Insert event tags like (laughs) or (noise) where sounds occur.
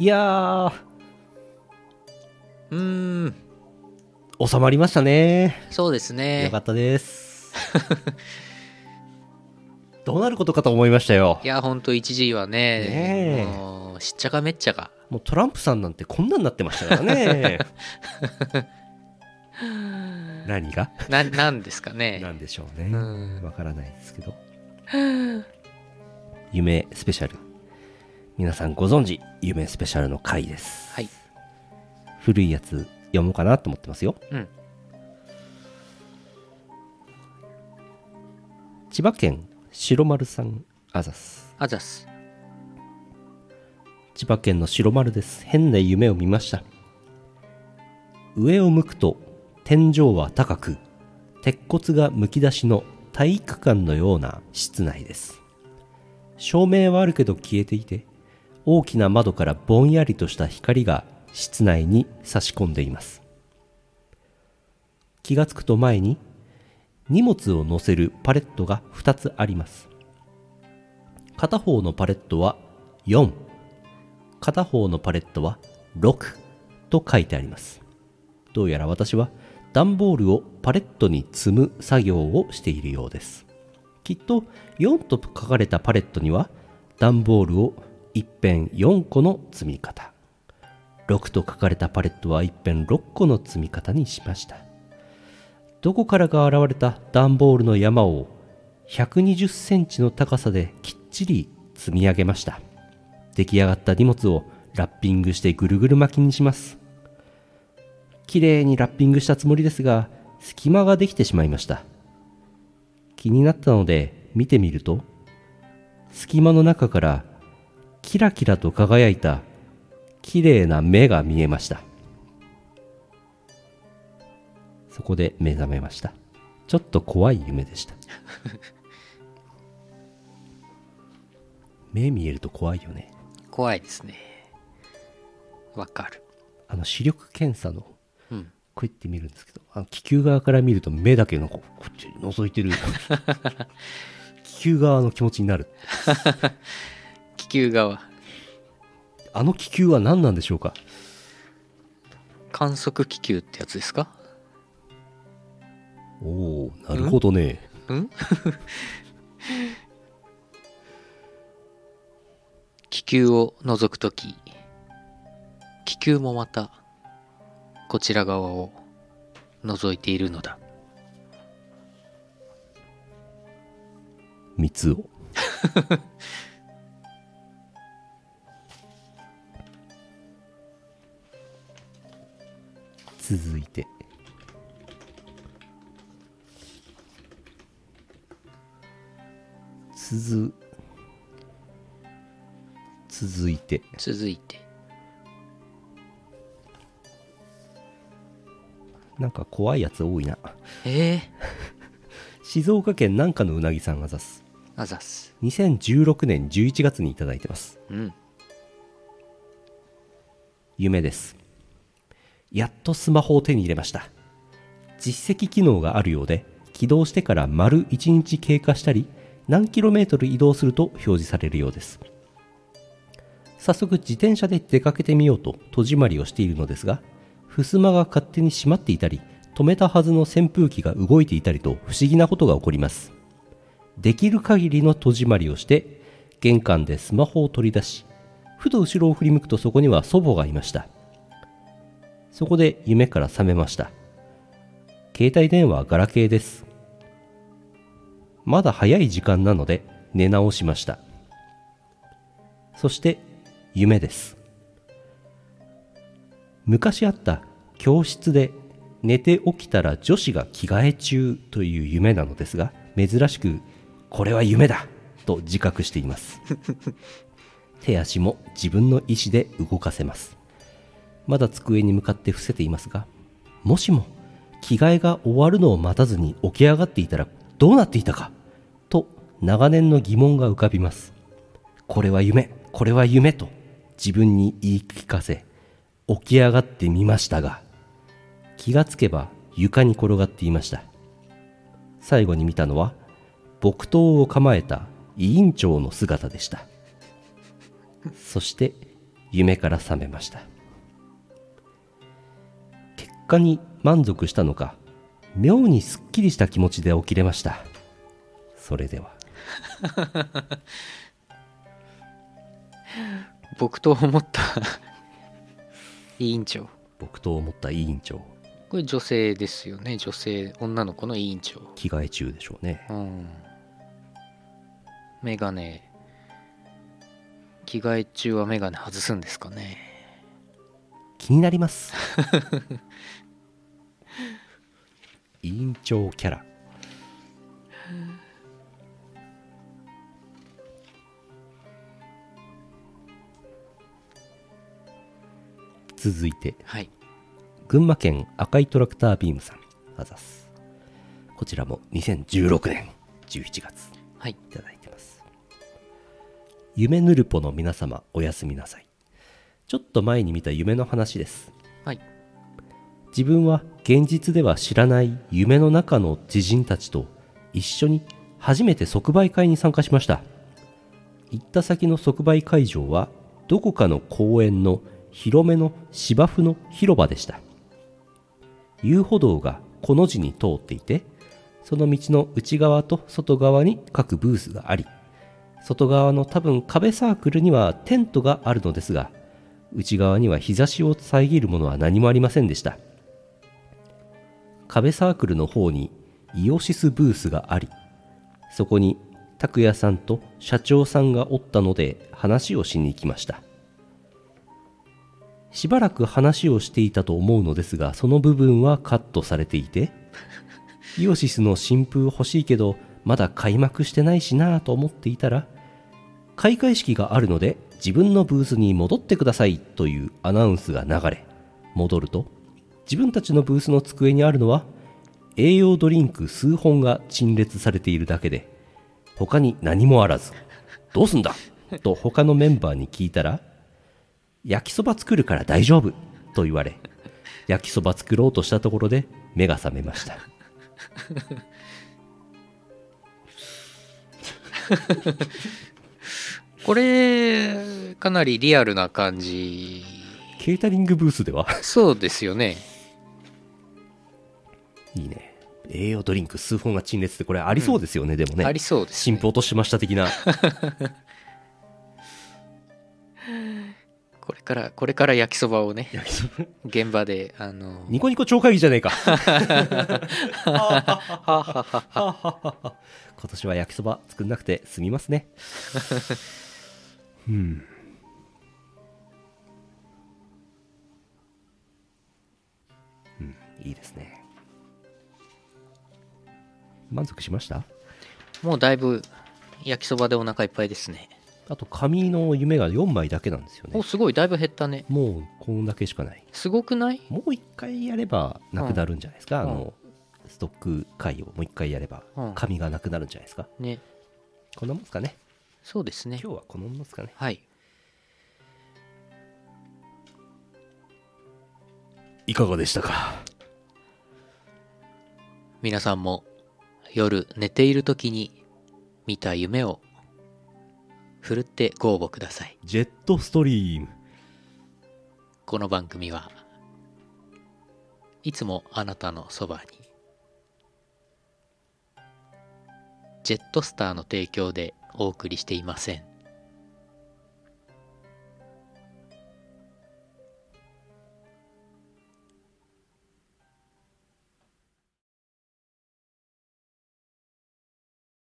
いやー。うーん。収まりましたね。そうですよねかったです。(laughs) どうなることかと思いましたよ。いやほんと一時はねねえ。もうしっちゃかめっちゃか。もうトランプさんなんてこんなんなってましたからね。(laughs) 何が？ななんですかね。なんでしょうね。うん。わからないですけど。夢スペシャル皆さんご存知夢スペシャルの回です。はい。古いやつ読もうかなと思ってますよ。うん。千葉県白丸さんあざすあざっす千葉県の白丸です。変な夢を見ました。上を向くと天井は高く鉄骨がむき出しの体育館のような室内です。照明はあるけど消えていて大きな窓からぼんやりとした光が室内に差し込んでいます。気がつくと前に荷物を載せるパレットが2つあります。片方のパレットは4片方のパレットは6と書いてあります。どうやら私は段ボールをパレットに積む作業をしているようです。きっと4と書かれたパレットには段ボールを一辺4個の積み方。6と書かれたパレットは一辺6個の積み方にしました。どこからが現れた段ボールの山を120センチの高さできっちり積み上げました。出来上がった荷物をラッピングしてぐるぐる巻きにします。きれいにラッピングしたつもりですが隙間ができてしまいました。気になったので見てみると隙間の中からキラキラと輝いたきれいな目が見えました。そこで目覚めました。ちょっと怖い夢でした。目見えると怖いよね。怖いですね。わかる。あの視力検査のうん。こうやって見るんですけどあの気球側から見ると目だけのここっちに覗いてる。(laughs) 気球側の気持ちになる。気 (laughs) 球側。あの気球は何なんでしょうか？観測気球ってやつですか？おおなるほどね。うん？(laughs) 気球を覗くとき気球もまたこちら側を覗いているのだ。三つを (laughs) 続いて。続続いて。続いて。なんか怖いやつ多いな。ええ (laughs) 静岡県南下のうなぎさんがざす。あざっす。2016年11月にいただいてます。うん。夢ですやっとスマホを手に入れました。実績機能があるようで起動してから丸1日経過したり何キロメートル移動すると表示されるようです。早速自転車で出かけてみようと戸締まりをしているのですが襖が勝手に閉まっていたり止めたはずの扇風機が動いていたりと不思議なことが起こります。できる限りの戸締まりをして玄関でスマホを取り出しふと後ろを振り向くとそこには祖母がいました。そこで夢から覚めました。携帯電話はガラケーです。まだ早い時間なので寝直しました。そして夢です。昔あった教室で寝て起きたら女子が着替え中という夢なのですが珍しくこれは夢だと自覚しています。手足も自分の意思で動かせます。まだ机に向かって伏せていますがもしも着替えが終わるのを待たずに起き上がっていたらどうなっていたかと長年の疑問が浮かびます。これは夢これは夢と自分に言い聞かせ起き上がってみましたが気がつけば床に転がっていました。最後に見たのは木刀を構えた委員長の姿でした。そして夢から覚めました。果に満足したのか妙にすっきりした気持ちで起きれました。それでは。(laughs) 僕と思った (laughs) 委員長。僕と思った委員長。これ女性ですよね。女性女の子の委員長。着替え中でしょうね。うん。メガネ着替え中はメガネ外すんですかね気になります。委員長キャラ。続いて。はい。群馬県赤いトラクタービームさん。あざす。こちらも2016年11月。はい。いただいてます。夢ぬるぽの皆様おやすみなさいちょっと前に見た夢の話です。はい。自分は現実では知らない夢の中の知人たちと一緒に初めて即売会に参加しました。行った先の即売会場はどこかの公園の広めの芝生の広場でした。遊歩道がこの字に通っていてその道の内側と外側に各ブースがあり外側の多分壁サークルにはテントがあるのですが内側には日差しを遮るものは何もありませんでした。壁サークルの方にイオシスブースがありそこに拓也さんと社長さんがおったので話をしに行きました。しばらく話をしていたと思うのですがその部分はカットされていてイオシスの新風欲しいけどまだ開幕してないしなぁと思っていたら開会式があるので自分のブースに戻ってくださいというアナウンスが流れ戻ると自分たちのブースの机にあるのは栄養ドリンク数本が陳列されているだけで他に何もあらずどうすんだと他のメンバーに聞いたら焼きそば作るから大丈夫と言われ焼きそば作ろうとしたところで目が覚めました。(laughs) これかなりリアルな感じ。ケータリングブースでは？(laughs) そうですよね。いいね。栄養ドリンク数本が陳列ってこれありそうですよね、でもね。ありそうです、ね、新婦落としました的な。(laughs) これからこれから焼きそばをね焼きそば。現場であのニコニコ超会議じゃねえか。今年は焼きそば作んなくて済みますね (laughs) うん。うん。いいですね。満足しました？もうだいぶ焼きそばでお腹いっぱいですね。あと紙の夢が4枚だけなんですよね。おすごい。だいぶ減ったね。もうこんだけしかない。すごくない？もう一回やればなくなるんじゃないですか、うん。あのストック回をもう一回やればうん。紙がなくなるんじゃないですか、ね。こんなもんですかねそうですね。今日はこのもんですかね。はい。いかがでしたか？皆さんも夜寝ている時に見た夢をふるってご応募ください。ジェットストリーム。この番組はいつもあなたのそばにジェットスターの提供でお送りしていません。